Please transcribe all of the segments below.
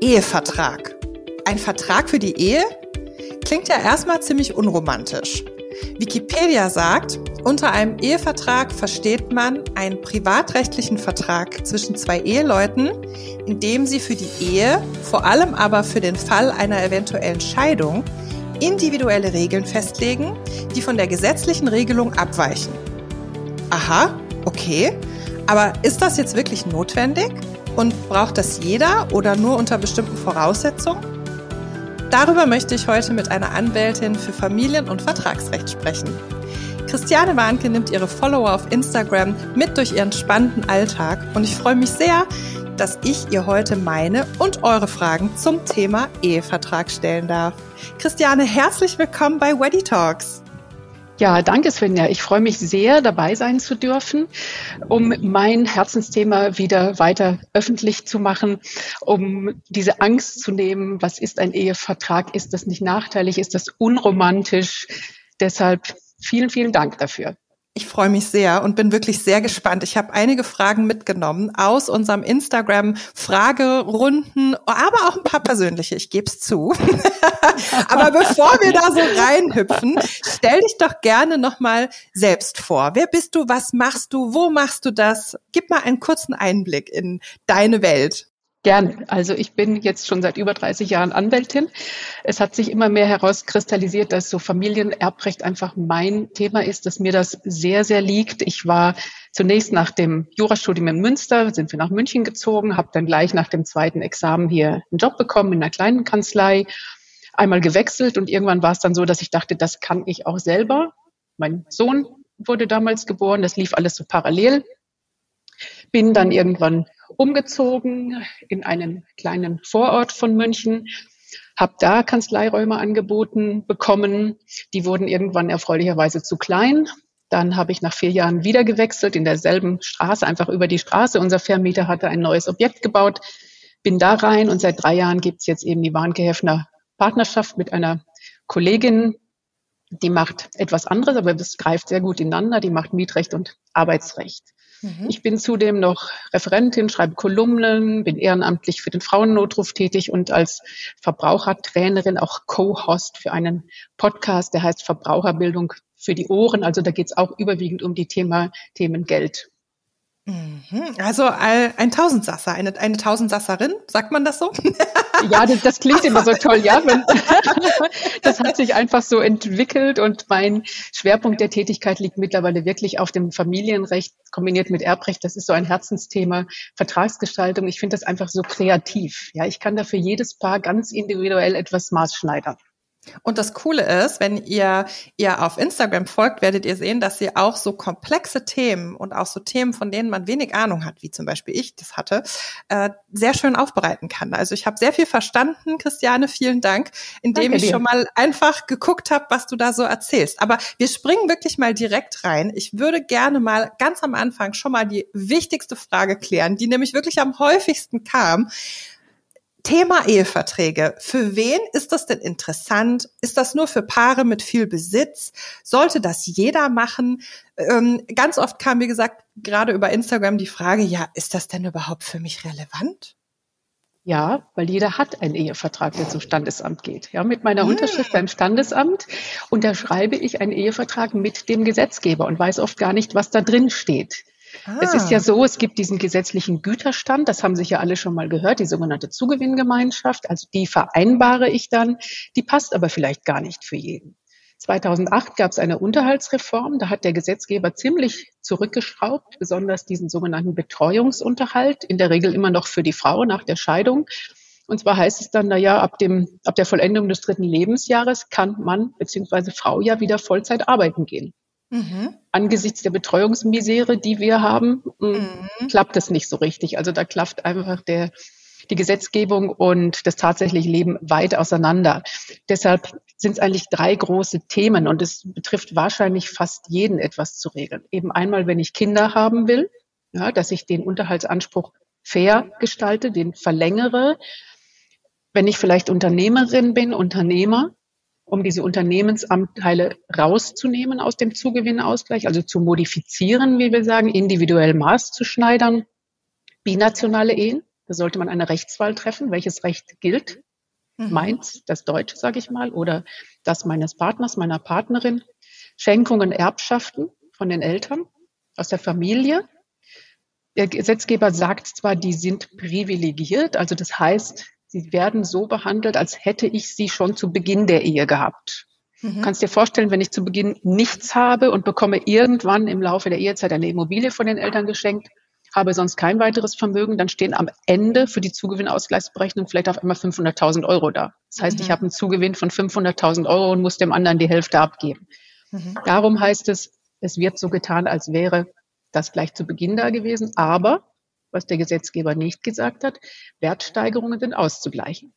Ehevertrag. Ein Vertrag für die Ehe? Klingt ja erstmal ziemlich unromantisch. Wikipedia sagt, unter einem Ehevertrag versteht man einen privatrechtlichen Vertrag zwischen zwei Eheleuten, in dem sie für die Ehe, vor allem aber für den Fall einer eventuellen Scheidung, individuelle Regeln festlegen, die von der gesetzlichen Regelung abweichen. Aha, okay. Aber ist das jetzt wirklich notwendig? Und braucht das jeder oder nur unter bestimmten Voraussetzungen? Darüber möchte ich heute mit einer Anwältin für Familien- und Vertragsrecht sprechen. Christiane Warnke nimmt ihre Follower auf Instagram mit durch ihren spannenden Alltag und ich freue mich sehr, dass ich ihr heute meine und eure Fragen zum Thema Ehevertrag stellen darf. Christiane, herzlich willkommen bei Weddy Talks. Ja, danke Svenja. Ich freue mich sehr, dabei sein zu dürfen, um mein Herzensthema wieder weiter öffentlich zu machen, um diese Angst zu nehmen, was ist ein Ehevertrag, ist das nicht nachteilig, ist das unromantisch. Deshalb vielen, vielen Dank dafür. Ich freue mich sehr und bin wirklich sehr gespannt. Ich habe einige Fragen mitgenommen aus unserem Instagram-Fragerunden, aber auch ein paar persönliche, ich gebe es zu. aber bevor wir da so reinhüpfen, stell dich doch gerne nochmal selbst vor. Wer bist du, was machst du, wo machst du das? Gib mal einen kurzen Einblick in deine Welt. Gerne. Also ich bin jetzt schon seit über 30 Jahren Anwältin. Es hat sich immer mehr herauskristallisiert, dass so Familienerbrecht einfach mein Thema ist, dass mir das sehr, sehr liegt. Ich war zunächst nach dem Jurastudium in Münster, sind wir nach München gezogen, habe dann gleich nach dem zweiten Examen hier einen Job bekommen in einer kleinen Kanzlei, einmal gewechselt und irgendwann war es dann so, dass ich dachte, das kann ich auch selber. Mein Sohn wurde damals geboren, das lief alles so parallel. Bin dann irgendwann umgezogen in einen kleinen Vorort von München, habe da Kanzleiräume angeboten bekommen. Die wurden irgendwann erfreulicherweise zu klein. Dann habe ich nach vier Jahren wieder gewechselt in derselben Straße, einfach über die Straße. Unser Vermieter hatte ein neues Objekt gebaut, bin da rein und seit drei Jahren gibt's jetzt eben die Warnke-Heffner Partnerschaft mit einer Kollegin, die macht etwas anderes, aber das greift sehr gut ineinander. Die macht Mietrecht und Arbeitsrecht. Mhm. Ich bin zudem noch Referentin, schreibe Kolumnen, bin ehrenamtlich für den Frauennotruf tätig und als Verbrauchertrainerin auch Co-Host für einen Podcast, der heißt Verbraucherbildung für die Ohren. Also da geht es auch überwiegend um die Thema Themen Geld. Mhm. Also ein Tausendsasser, eine, eine Tausendsasserin, sagt man das so? Ja, das, das klingt immer so toll, ja. Wenn, das hat sich einfach so entwickelt und mein Schwerpunkt der Tätigkeit liegt mittlerweile wirklich auf dem Familienrecht kombiniert mit Erbrecht. Das ist so ein Herzensthema, Vertragsgestaltung. Ich finde das einfach so kreativ. Ja, ich kann da für jedes Paar ganz individuell etwas maßschneidern. Und das Coole ist, wenn ihr ihr auf Instagram folgt, werdet ihr sehen, dass sie auch so komplexe Themen und auch so Themen, von denen man wenig Ahnung hat, wie zum Beispiel ich das hatte, äh, sehr schön aufbereiten kann. Also ich habe sehr viel verstanden, Christiane, vielen Dank, indem ich schon mal einfach geguckt habe, was du da so erzählst. Aber wir springen wirklich mal direkt rein. Ich würde gerne mal ganz am Anfang schon mal die wichtigste Frage klären, die nämlich wirklich am häufigsten kam. Thema Eheverträge. Für wen ist das denn interessant? Ist das nur für Paare mit viel Besitz? Sollte das jeder machen? Ähm, ganz oft kam, wie gesagt, gerade über Instagram die Frage, ja, ist das denn überhaupt für mich relevant? Ja, weil jeder hat einen Ehevertrag, der zum Standesamt geht. Ja, mit meiner hm. Unterschrift beim Standesamt unterschreibe ich einen Ehevertrag mit dem Gesetzgeber und weiß oft gar nicht, was da drin steht. Ah. Es ist ja ah. so, es gibt diesen gesetzlichen Güterstand, das haben sich ja alle schon mal gehört, die sogenannte Zugewinngemeinschaft. Also die vereinbare ich dann, die passt aber vielleicht gar nicht für jeden. 2008 gab es eine Unterhaltsreform, da hat der Gesetzgeber ziemlich zurückgeschraubt, besonders diesen sogenannten Betreuungsunterhalt, in der Regel immer noch für die Frau nach der Scheidung. Und zwar heißt es dann, na ja, ab dem, ab der Vollendung des dritten Lebensjahres kann Mann bzw. Frau ja wieder Vollzeit arbeiten gehen. Mhm. Angesichts der Betreuungsmisere, die wir haben, mm, mhm. klappt das nicht so richtig. Also da klafft einfach der, die Gesetzgebung und das tatsächliche Leben weit auseinander. Deshalb sind es eigentlich drei große Themen und es betrifft wahrscheinlich fast jeden etwas zu regeln. Eben einmal, wenn ich Kinder haben will, ja, dass ich den Unterhaltsanspruch fair gestalte, den verlängere. Wenn ich vielleicht Unternehmerin bin, Unternehmer, um diese Unternehmensanteile rauszunehmen aus dem Zugewinnausgleich, also zu modifizieren, wie wir sagen, individuell Maß zu schneidern, binationale Ehen. Da sollte man eine Rechtswahl treffen, welches Recht gilt. Mhm. Meins, das Deutsche, sage ich mal, oder das meines Partners, meiner Partnerin. Schenkungen, Erbschaften von den Eltern, aus der Familie. Der Gesetzgeber sagt zwar, die sind privilegiert, also das heißt, sie werden so behandelt, als hätte ich sie schon zu Beginn der Ehe gehabt. Mhm. Du kannst dir vorstellen, wenn ich zu Beginn nichts habe und bekomme irgendwann im Laufe der Ehezeit eine Immobilie von den Eltern geschenkt, habe sonst kein weiteres Vermögen, dann stehen am Ende für die Zugewinnausgleichsberechnung vielleicht auf einmal 500.000 Euro da. Das heißt, mhm. ich habe einen Zugewinn von 500.000 Euro und muss dem anderen die Hälfte abgeben. Mhm. Darum heißt es, es wird so getan, als wäre das gleich zu Beginn da gewesen. Aber, was der Gesetzgeber nicht gesagt hat, Wertsteigerungen sind auszugleichen.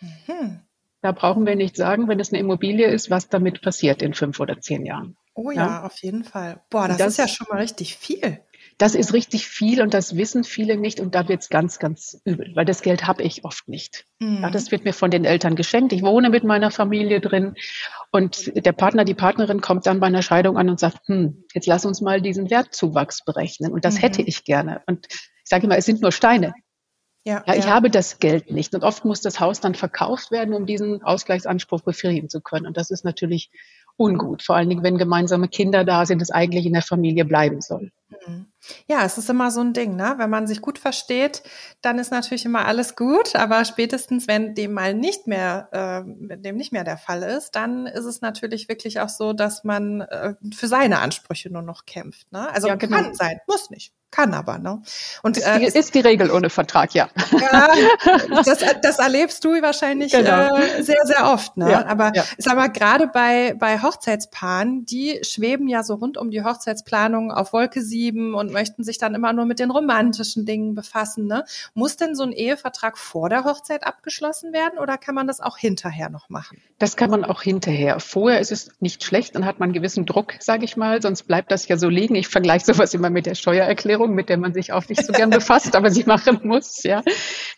Mhm. Da brauchen wir nicht sagen, wenn es eine Immobilie ist, was damit passiert in fünf oder zehn Jahren. Oh ja, ja? auf jeden Fall. Boah, das, das, ist ja schon mal richtig viel. Das ist richtig viel und das wissen viele nicht und da wird es ganz, ganz übel, weil das Geld habe ich oft nicht. Mhm. Ja, das wird mir von den Eltern geschenkt. Ich wohne mit meiner Familie drin und der Partner, die Partnerin kommt dann bei einer Scheidung an und sagt, hm, jetzt lass uns mal diesen Wertzuwachs berechnen und das mhm. hätte ich gerne. Und ich sage immer, es sind nur Steine. Ja, ja, ich ja. habe das Geld nicht. Und oft muss das Haus dann verkauft werden, um diesen Ausgleichsanspruch befriedigen zu können. Und das ist natürlich ungut. Vor allen Dingen, wenn gemeinsame Kinder da sind, es eigentlich in der Familie bleiben soll. Mhm. Ja, es ist immer so ein Ding, ne? Wenn man sich gut versteht, dann ist natürlich immer alles gut, aber spätestens, wenn dem mal nicht mehr, äh, dem nicht mehr der Fall ist, dann ist es natürlich wirklich auch so, dass man äh, für seine Ansprüche nur noch kämpft. Ne? Also ja, genau. kann sein, muss nicht. Kann aber, ne? Und ist die, äh, ist die Regel ohne Vertrag, ja. Ja, das, das erlebst du wahrscheinlich genau. äh, sehr, sehr oft, ne? Ja, aber ja. sag mal, gerade bei, bei Hochzeitspaaren, die schweben ja so rund um die Hochzeitsplanung auf Wolke sieben und möchten sich dann immer nur mit den romantischen Dingen befassen, ne? Muss denn so ein Ehevertrag vor der Hochzeit abgeschlossen werden oder kann man das auch hinterher noch machen? Das kann man auch hinterher. Vorher ist es nicht schlecht, dann hat man einen gewissen Druck, sage ich mal, sonst bleibt das ja so liegen. Ich vergleiche sowas immer mit der Steuererklärung. Versicherung, mit der man sich auch nicht so gern befasst, aber sie machen muss. Ja.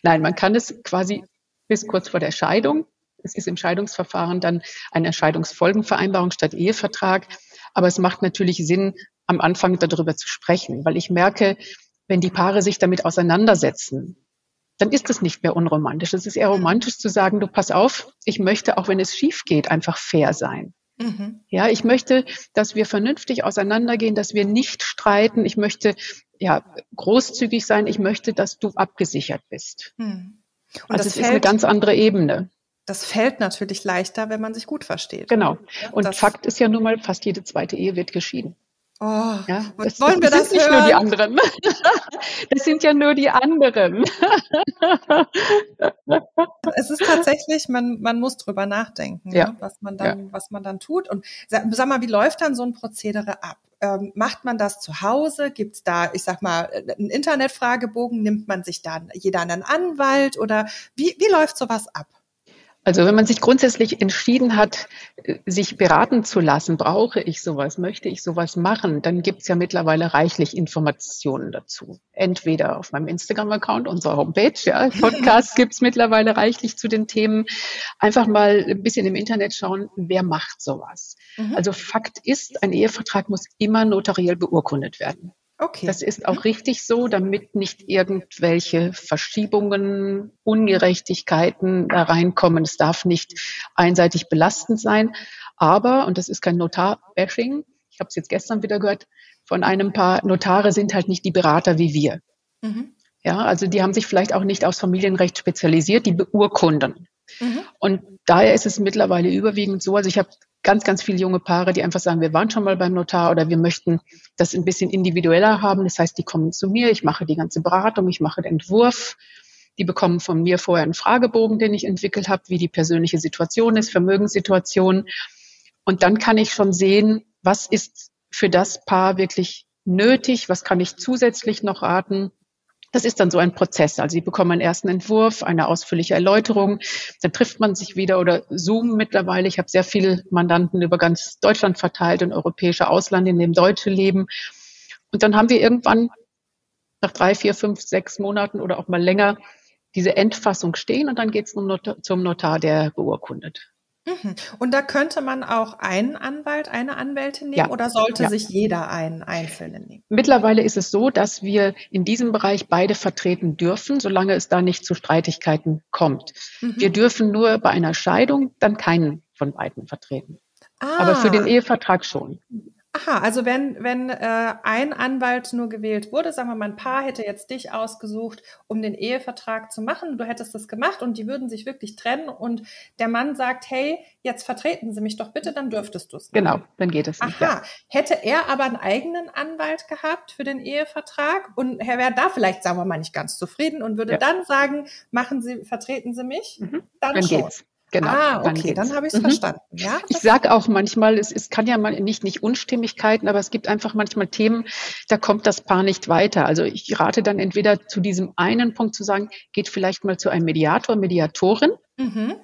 Nein, man kann es quasi bis kurz vor der Scheidung. Es ist im Scheidungsverfahren dann eine Scheidungsfolgenvereinbarung statt Ehevertrag. Aber es macht natürlich Sinn, am Anfang darüber zu sprechen, weil ich merke, wenn die Paare sich damit auseinandersetzen, dann ist es nicht mehr unromantisch. Es ist eher romantisch zu sagen, du pass auf, ich möchte, auch wenn es schief geht, einfach fair sein. Mhm. Ja, ich möchte, dass wir vernünftig auseinandergehen, dass wir nicht streiten. Ich möchte ja großzügig sein. Ich möchte, dass du abgesichert bist. Mhm. Und also das ist eine ganz andere Ebene. Das fällt natürlich leichter, wenn man sich gut versteht. Genau. Und Fakt ist ja nun mal, fast jede zweite Ehe wird geschieden. Oh, ja, das, wollen wir das, das sind nicht nur die anderen. Das sind ja nur die anderen. Es ist tatsächlich, man, man muss drüber nachdenken, ja. ne, was man dann, ja. was man dann tut. Und sag, mal, wie läuft dann so ein Prozedere ab? Ähm, macht man das zu Hause? Gibt's da, ich sag mal, einen Internetfragebogen? Nimmt man sich dann jeder einen Anwalt oder wie, wie läuft sowas ab? Also wenn man sich grundsätzlich entschieden hat, sich beraten zu lassen, brauche ich sowas, möchte ich sowas machen, dann gibt es ja mittlerweile reichlich Informationen dazu. Entweder auf meinem Instagram-Account, unserer Homepage, ja, Podcasts gibt es mittlerweile reichlich zu den Themen. Einfach mal ein bisschen im Internet schauen, wer macht sowas. Mhm. Also Fakt ist, ein Ehevertrag muss immer notariell beurkundet werden. Okay. Das ist auch richtig so, damit nicht irgendwelche Verschiebungen, Ungerechtigkeiten da reinkommen. Es darf nicht einseitig belastend sein. Aber, und das ist kein Notar-Bashing, ich habe es jetzt gestern wieder gehört, von einem paar Notare sind halt nicht die Berater wie wir. Mhm. Ja, also die haben sich vielleicht auch nicht aufs Familienrecht spezialisiert, die beurkunden. Mhm. Und daher ist es mittlerweile überwiegend so, also ich habe ganz, ganz viele junge Paare, die einfach sagen, wir waren schon mal beim Notar oder wir möchten das ein bisschen individueller haben. Das heißt, die kommen zu mir, ich mache die ganze Beratung, ich mache den Entwurf. Die bekommen von mir vorher einen Fragebogen, den ich entwickelt habe, wie die persönliche Situation ist, Vermögenssituation. Und dann kann ich schon sehen, was ist für das Paar wirklich nötig, was kann ich zusätzlich noch raten das ist dann so ein Prozess. Also Sie bekommen einen ersten Entwurf, eine ausführliche Erläuterung, dann trifft man sich wieder oder Zoom mittlerweile. Ich habe sehr viele Mandanten über ganz Deutschland verteilt und europäische Ausland, in dem Deutsche leben. Und dann haben wir irgendwann nach drei, vier, fünf, sechs Monaten oder auch mal länger diese Endfassung stehen und dann geht es zum Notar, der beurkundet. Mhm. Und da könnte man auch einen Anwalt, eine Anwältin nehmen ja. oder sollte ja. sich jeder einen einzelnen nehmen? Mittlerweile ist es so, dass wir in diesem Bereich beide vertreten dürfen, solange es da nicht zu Streitigkeiten kommt. Mhm. Wir dürfen nur bei einer Scheidung dann keinen von beiden vertreten. Ah. Aber für den Ehevertrag schon. Aha, also wenn, wenn äh, ein Anwalt nur gewählt wurde, sagen wir mal, ein Paar hätte jetzt dich ausgesucht, um den Ehevertrag zu machen, du hättest das gemacht und die würden sich wirklich trennen und der Mann sagt, hey, jetzt vertreten Sie mich doch bitte, dann dürftest du es. Genau, dann geht es nicht. Aha, ja. hätte er aber einen eigenen Anwalt gehabt für den Ehevertrag und er wäre da vielleicht, sagen wir mal, nicht ganz zufrieden und würde ja. dann sagen, machen Sie, vertreten Sie mich, mhm. dann, dann schon. Geht's. Genau. Ah, okay, dann, dann habe ich es mhm. verstanden. Ja, ich sage auch manchmal, es, es kann ja mal nicht, nicht Unstimmigkeiten, aber es gibt einfach manchmal Themen, da kommt das Paar nicht weiter. Also ich rate dann entweder zu diesem einen Punkt zu sagen, geht vielleicht mal zu einem Mediator, Mediatorin mhm.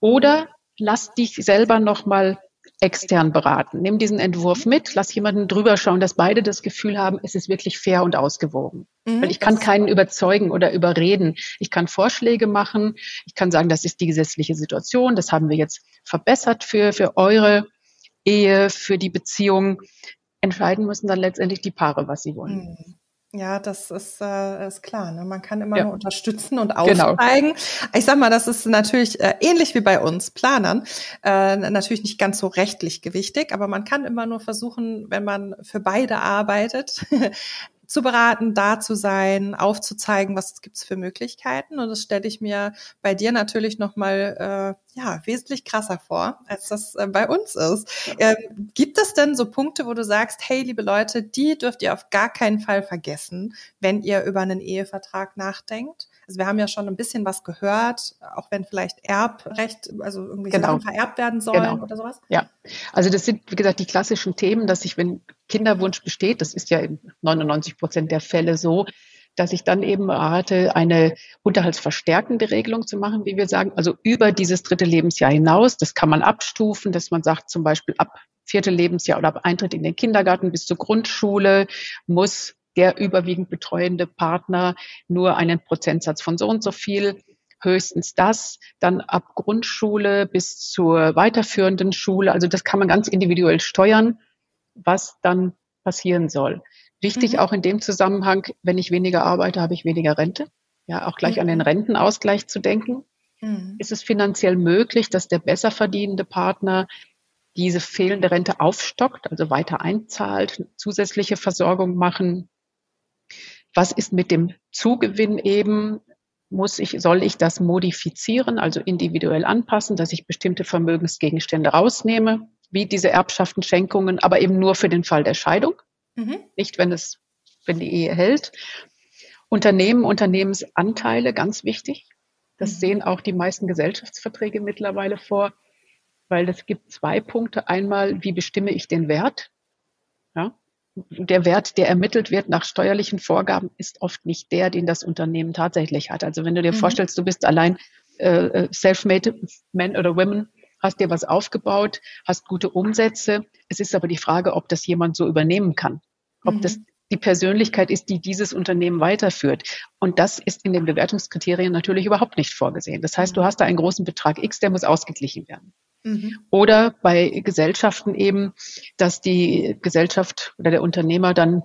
oder lass dich selber noch mal extern beraten. Nimm diesen Entwurf mit, lass jemanden drüber schauen, dass beide das Gefühl haben, es ist wirklich fair und ausgewogen. Mhm, Weil ich kann keinen überzeugen oder überreden. Ich kann Vorschläge machen. Ich kann sagen, das ist die gesetzliche Situation. Das haben wir jetzt verbessert für, für eure Ehe, für die Beziehung. Entscheiden müssen dann letztendlich die Paare, was sie wollen. Mhm. Ja, das ist, äh, ist klar. Ne? Man kann immer ja. nur unterstützen und genau. aufzeigen. Genau. Ich sag mal, das ist natürlich äh, ähnlich wie bei uns Planern, äh, natürlich nicht ganz so rechtlich gewichtig, aber man kann immer nur versuchen, wenn man für beide arbeitet, zu beraten, da zu sein, aufzuzeigen, was gibt's für Möglichkeiten. Und das stelle ich mir bei dir natürlich nochmal äh, ja, wesentlich krasser vor, als das äh, bei uns ist. Äh, gibt es denn so Punkte, wo du sagst, hey, liebe Leute, die dürft ihr auf gar keinen Fall vergessen, wenn ihr über einen Ehevertrag nachdenkt? Also wir haben ja schon ein bisschen was gehört, auch wenn vielleicht Erbrecht, also irgendwie genau. Sachen vererbt werden sollen genau. oder sowas. Ja, also das sind, wie gesagt, die klassischen Themen, dass ich, wenn Kinderwunsch besteht, das ist ja in 99 Prozent der Fälle so, dass ich dann eben rate, eine unterhaltsverstärkende Regelung zu machen, wie wir sagen, also über dieses dritte Lebensjahr hinaus. Das kann man abstufen, dass man sagt, zum Beispiel ab vierte Lebensjahr oder ab Eintritt in den Kindergarten bis zur Grundschule muss der überwiegend betreuende Partner nur einen Prozentsatz von so und so viel, höchstens das, dann ab Grundschule bis zur weiterführenden Schule. Also das kann man ganz individuell steuern, was dann passieren soll. Wichtig mhm. auch in dem Zusammenhang, wenn ich weniger arbeite, habe ich weniger Rente. Ja, auch gleich mhm. an den mhm. Rentenausgleich zu denken. Mhm. Ist es finanziell möglich, dass der besser verdienende Partner diese fehlende Rente aufstockt, also weiter einzahlt, zusätzliche Versorgung machen, was ist mit dem Zugewinn eben? Muss ich, soll ich das modifizieren, also individuell anpassen, dass ich bestimmte Vermögensgegenstände rausnehme, wie diese Erbschaften, Schenkungen, aber eben nur für den Fall der Scheidung, mhm. nicht wenn es, wenn die Ehe hält. Unternehmen, Unternehmensanteile, ganz wichtig. Das mhm. sehen auch die meisten Gesellschaftsverträge mittlerweile vor, weil es gibt zwei Punkte. Einmal, wie bestimme ich den Wert? Ja, der Wert, der ermittelt wird nach steuerlichen Vorgaben, ist oft nicht der, den das Unternehmen tatsächlich hat. Also wenn du dir mhm. vorstellst, du bist allein äh, äh, self-made Man oder Women, hast dir was aufgebaut, hast gute Umsätze. Es ist aber die Frage, ob das jemand so übernehmen kann. Ob mhm. das die Persönlichkeit ist, die dieses Unternehmen weiterführt. Und das ist in den Bewertungskriterien natürlich überhaupt nicht vorgesehen. Das heißt, du mhm. hast da einen großen Betrag X, der muss ausgeglichen werden. Mhm. Oder bei Gesellschaften eben, dass die Gesellschaft oder der Unternehmer dann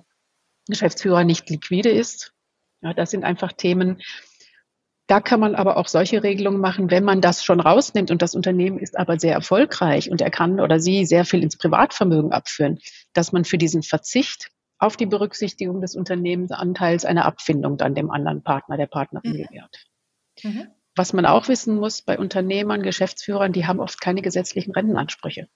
Geschäftsführer nicht liquide ist. Ja, das sind einfach Themen. Da kann man aber auch solche Regelungen machen, wenn man das schon rausnimmt und das Unternehmen ist aber sehr erfolgreich und er kann oder sie sehr viel ins Privatvermögen abführen, dass man für diesen Verzicht auf die Berücksichtigung des Unternehmensanteils eine Abfindung dann dem anderen Partner, der Partnerin mhm. gewährt. Mhm. Was man auch wissen muss bei Unternehmern, Geschäftsführern, die haben oft keine gesetzlichen Rentenansprüche.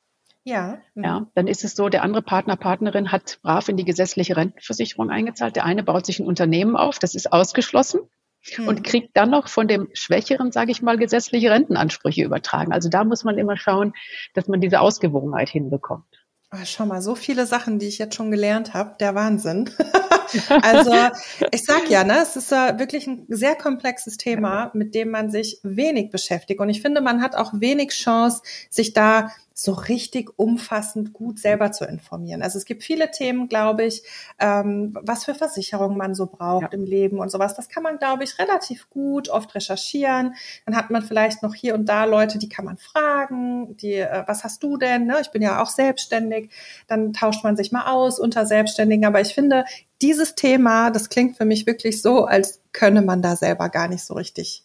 Ja. Ja, dann ist es so, der andere Partner, Partnerin hat brav in die gesetzliche Rentenversicherung eingezahlt. Der eine baut sich ein Unternehmen auf, das ist ausgeschlossen hm. und kriegt dann noch von dem Schwächeren, sage ich mal, gesetzliche Rentenansprüche übertragen. Also da muss man immer schauen, dass man diese Ausgewogenheit hinbekommt. Oh, schau mal, so viele Sachen, die ich jetzt schon gelernt habe, der Wahnsinn. also ich sag ja, ne, es ist uh, wirklich ein sehr komplexes Thema, mit dem man sich wenig beschäftigt. Und ich finde, man hat auch wenig Chance, sich da so richtig umfassend gut selber zu informieren. Also es gibt viele Themen, glaube ich, ähm, was für Versicherungen man so braucht ja. im Leben und sowas. Das kann man, glaube ich, relativ gut oft recherchieren. Dann hat man vielleicht noch hier und da Leute, die kann man fragen, die, äh, was hast du denn? Ne? Ich bin ja auch selbstständig. Dann tauscht man sich mal aus unter Selbstständigen. Aber ich finde, dieses Thema, das klingt für mich wirklich so, als könne man da selber gar nicht so richtig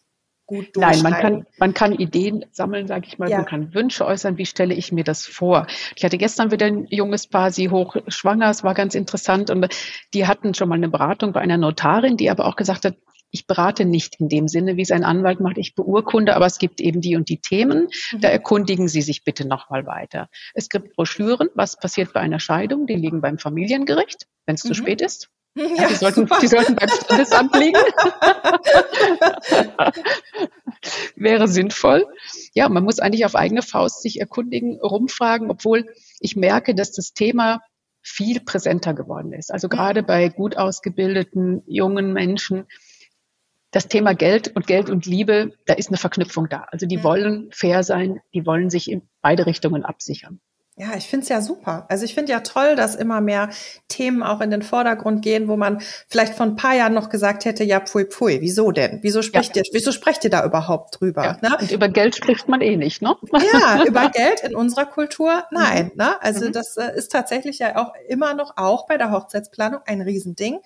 gut Nein, man kann, man kann Ideen sammeln, sage ich mal, ja. man kann Wünsche äußern, wie stelle ich mir das vor. Ich hatte gestern wieder ein junges Paar, sie hochschwanger, es war ganz interessant und die hatten schon mal eine Beratung bei einer Notarin, die aber auch gesagt hat, ich berate nicht in dem Sinne, wie es ein Anwalt macht, ich beurkunde, aber es gibt eben die und die Themen, mhm. da erkundigen Sie sich bitte nochmal weiter. Es gibt Broschüren, was passiert bei einer Scheidung, die liegen beim Familiengericht, wenn es mhm. zu spät ist. Ja, die, sollten, die sollten beim Standesamt liegen. Wäre sinnvoll. Ja, man muss eigentlich auf eigene Faust sich erkundigen, rumfragen, obwohl ich merke, dass das Thema viel präsenter geworden ist. Also gerade bei gut ausgebildeten jungen Menschen, das Thema Geld und Geld und Liebe, da ist eine Verknüpfung da. Also die wollen fair sein, die wollen sich in beide Richtungen absichern. Ja, ich finde es ja super. Also ich finde ja toll, dass immer mehr Themen auch in den Vordergrund gehen, wo man vielleicht vor ein paar Jahren noch gesagt hätte, ja, pfui, pfui, wieso denn? Wieso sprecht ja. ihr, wieso sprecht ihr da überhaupt drüber? Ja. Ne? Und über Geld spricht man eh nicht, ne? Ja, über Geld in unserer Kultur, nein. Mhm. Ne? Also mhm. das äh, ist tatsächlich ja auch immer noch auch bei der Hochzeitsplanung ein Riesending.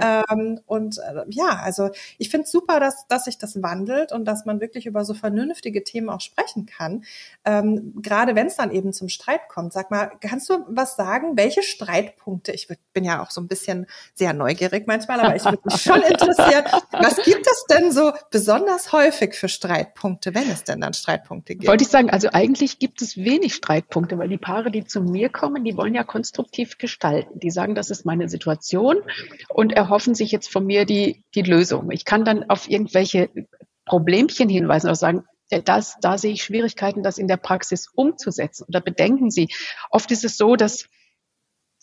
Ja. Ähm, und äh, ja, also ich finde es super, dass, dass sich das wandelt und dass man wirklich über so vernünftige Themen auch sprechen kann. Ähm, Gerade wenn es dann eben zum Streit kommt. Sag mal, kannst du was sagen, welche Streitpunkte, ich bin ja auch so ein bisschen sehr neugierig manchmal, aber ich würde mich schon interessieren, was gibt es denn so besonders häufig für Streitpunkte, wenn es denn dann Streitpunkte gibt? Wollte ich sagen, also eigentlich gibt es wenig Streitpunkte, weil die Paare, die zu mir kommen, die wollen ja konstruktiv gestalten. Die sagen, das ist meine Situation und erhoffen sich jetzt von mir die, die Lösung. Ich kann dann auf irgendwelche Problemchen hinweisen oder sagen, das, da sehe ich Schwierigkeiten, das in der Praxis umzusetzen. Oder bedenken Sie, oft ist es so, dass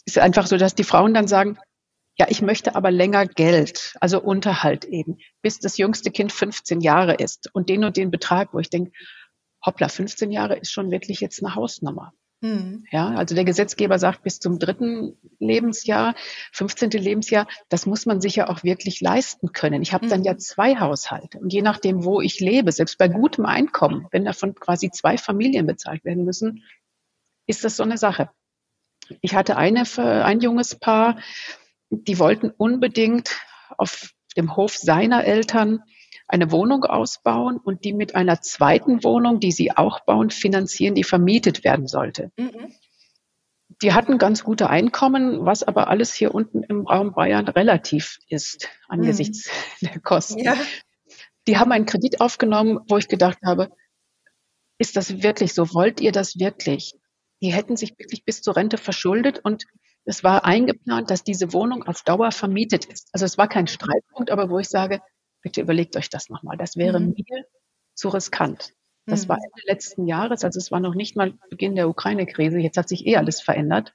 ist einfach so, dass die Frauen dann sagen, ja, ich möchte aber länger Geld, also Unterhalt eben, bis das jüngste Kind 15 Jahre ist und den und den Betrag, wo ich denke, hoppla, 15 Jahre ist schon wirklich jetzt eine Hausnummer. Mhm. Ja, also der Gesetzgeber sagt bis zum dritten Lebensjahr, 15. Lebensjahr, das muss man sich ja auch wirklich leisten können. Ich habe mhm. dann ja zwei Haushalte und je nachdem, wo ich lebe, selbst bei gutem Einkommen, wenn davon quasi zwei Familien bezahlt werden müssen, ist das so eine Sache. Ich hatte eine, ein junges Paar, die wollten unbedingt auf dem Hof seiner Eltern eine Wohnung ausbauen und die mit einer zweiten Wohnung, die sie auch bauen, finanzieren, die vermietet werden sollte. Mhm. Die hatten ganz gute Einkommen, was aber alles hier unten im Raum Bayern relativ ist angesichts mhm. der Kosten. Ja. Die haben einen Kredit aufgenommen, wo ich gedacht habe, ist das wirklich so? Wollt ihr das wirklich? Die hätten sich wirklich bis zur Rente verschuldet und es war eingeplant, dass diese Wohnung auf Dauer vermietet ist. Also es war kein Streitpunkt, aber wo ich sage, bitte überlegt euch das nochmal. Das wäre mhm. mir zu riskant. Das mhm. war Ende letzten Jahres, also es war noch nicht mal Beginn der Ukraine-Krise. Jetzt hat sich eh alles verändert,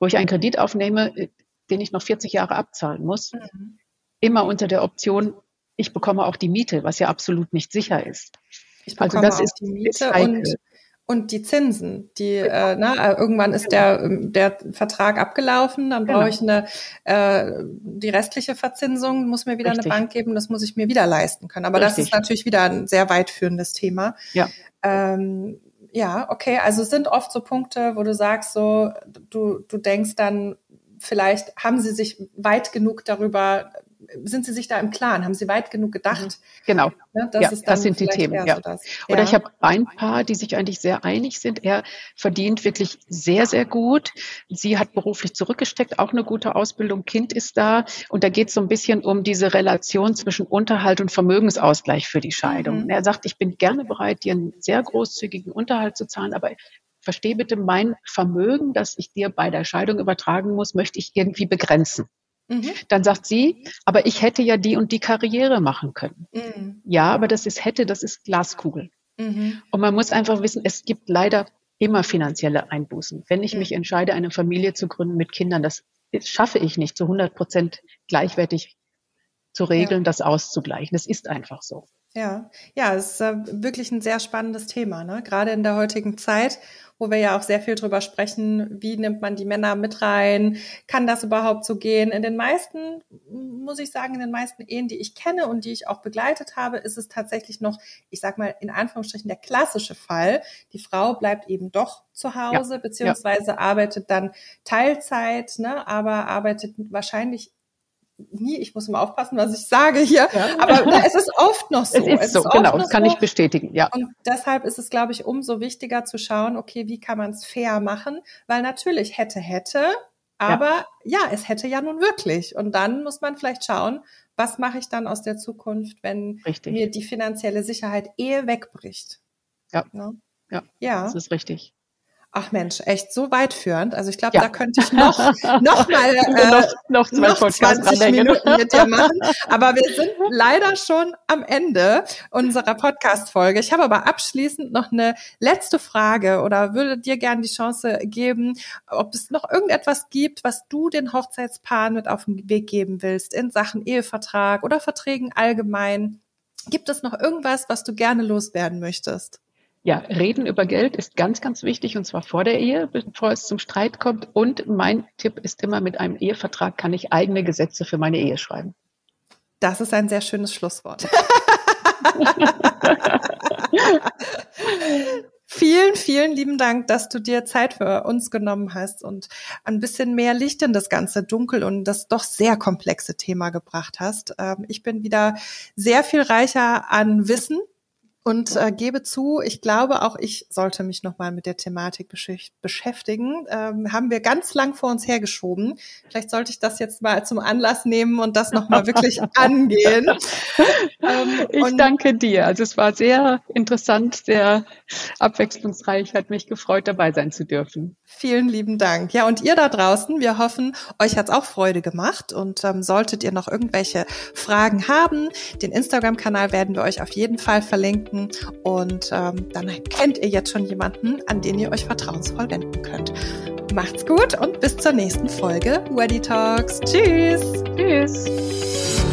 wo ich einen Kredit aufnehme, äh, den ich noch 40 Jahre abzahlen muss. Mhm. Immer unter der Option, ich bekomme auch die Miete, was ja absolut nicht sicher ist. Ich also bekomme also das ist die Miete und und die Zinsen, die äh, na, äh, irgendwann ist der der Vertrag abgelaufen, dann genau. brauche ich eine äh, die restliche Verzinsung muss mir wieder Richtig. eine Bank geben, das muss ich mir wieder leisten können. Aber Richtig. das ist natürlich wieder ein sehr weit führendes Thema. Ja. Ähm, ja, okay. Also sind oft so Punkte, wo du sagst, so du du denkst dann vielleicht haben sie sich weit genug darüber sind Sie sich da im Klaren? Haben Sie weit genug gedacht? Mhm. Genau. Ne, das, ja, das sind die Themen. Ja. So das. Oder ja. ich habe ein Paar, die sich eigentlich sehr einig sind. Er verdient wirklich sehr, sehr gut. Sie hat beruflich zurückgesteckt, auch eine gute Ausbildung. Kind ist da. Und da geht es so ein bisschen um diese Relation zwischen Unterhalt und Vermögensausgleich für die Scheidung. Mhm. Er sagt, ich bin gerne bereit, dir einen sehr großzügigen Unterhalt zu zahlen, aber verstehe bitte mein Vermögen, das ich dir bei der Scheidung übertragen muss, möchte ich irgendwie begrenzen. Mhm. Dann sagt sie, aber ich hätte ja die und die Karriere machen können. Mhm. Ja, aber das ist hätte, das ist Glaskugel. Mhm. Und man muss einfach wissen, es gibt leider immer finanzielle Einbußen. Wenn ich mich entscheide, eine Familie zu gründen mit Kindern, das schaffe ich nicht zu 100 Prozent gleichwertig zu regeln, ja. das auszugleichen. Das ist einfach so. Ja, ja, es ist äh, wirklich ein sehr spannendes Thema, ne? Gerade in der heutigen Zeit, wo wir ja auch sehr viel drüber sprechen, wie nimmt man die Männer mit rein? Kann das überhaupt so gehen? In den meisten, muss ich sagen, in den meisten Ehen, die ich kenne und die ich auch begleitet habe, ist es tatsächlich noch, ich sag mal, in Anführungsstrichen der klassische Fall. Die Frau bleibt eben doch zu Hause, ja, beziehungsweise ja. arbeitet dann Teilzeit, ne, aber arbeitet wahrscheinlich nie, ich muss immer aufpassen, was ich sage hier, ja. aber es ist oft noch so. Es ist es so, ist genau, das kann so. ich bestätigen, ja. Und deshalb ist es, glaube ich, umso wichtiger zu schauen, okay, wie kann man es fair machen, weil natürlich hätte, hätte, aber ja. ja, es hätte ja nun wirklich. Und dann muss man vielleicht schauen, was mache ich dann aus der Zukunft, wenn richtig. mir die finanzielle Sicherheit ehe wegbricht. Ja. Ne? Ja, ja, das ist richtig. Ach Mensch, echt so weitführend. Also ich glaube, ja. da könnte ich noch, noch mal äh, noch, noch, noch 20 Minuten mit dir machen. Aber wir sind leider schon am Ende unserer Podcast-Folge. Ich habe aber abschließend noch eine letzte Frage oder würde dir gerne die Chance geben, ob es noch irgendetwas gibt, was du den Hochzeitspaaren mit auf den Weg geben willst in Sachen Ehevertrag oder Verträgen allgemein. Gibt es noch irgendwas, was du gerne loswerden möchtest? Ja, reden über Geld ist ganz, ganz wichtig und zwar vor der Ehe, bevor es zum Streit kommt. Und mein Tipp ist immer, mit einem Ehevertrag kann ich eigene Gesetze für meine Ehe schreiben. Das ist ein sehr schönes Schlusswort. vielen, vielen lieben Dank, dass du dir Zeit für uns genommen hast und ein bisschen mehr Licht in das ganze Dunkel und das doch sehr komplexe Thema gebracht hast. Ähm, ich bin wieder sehr viel reicher an Wissen und äh, gebe zu, ich glaube, auch ich sollte mich nochmal mit der Thematik beschäftigen. Ähm, haben wir ganz lang vor uns hergeschoben. Vielleicht sollte ich das jetzt mal zum Anlass nehmen und das nochmal wirklich angehen. Ähm, ich danke dir. Also es war sehr interessant, sehr abwechslungsreich. Hat mich gefreut, dabei sein zu dürfen. Vielen lieben Dank. Ja, und ihr da draußen, wir hoffen, euch hat's auch Freude gemacht. Und ähm, solltet ihr noch irgendwelche Fragen haben, den Instagram-Kanal werden wir euch auf jeden Fall verlinken finden. Und ähm, dann kennt ihr jetzt schon jemanden, an den ihr euch vertrauensvoll wenden könnt. Macht's gut und bis zur nächsten Folge Weddy Talks. Tschüss. Tschüss.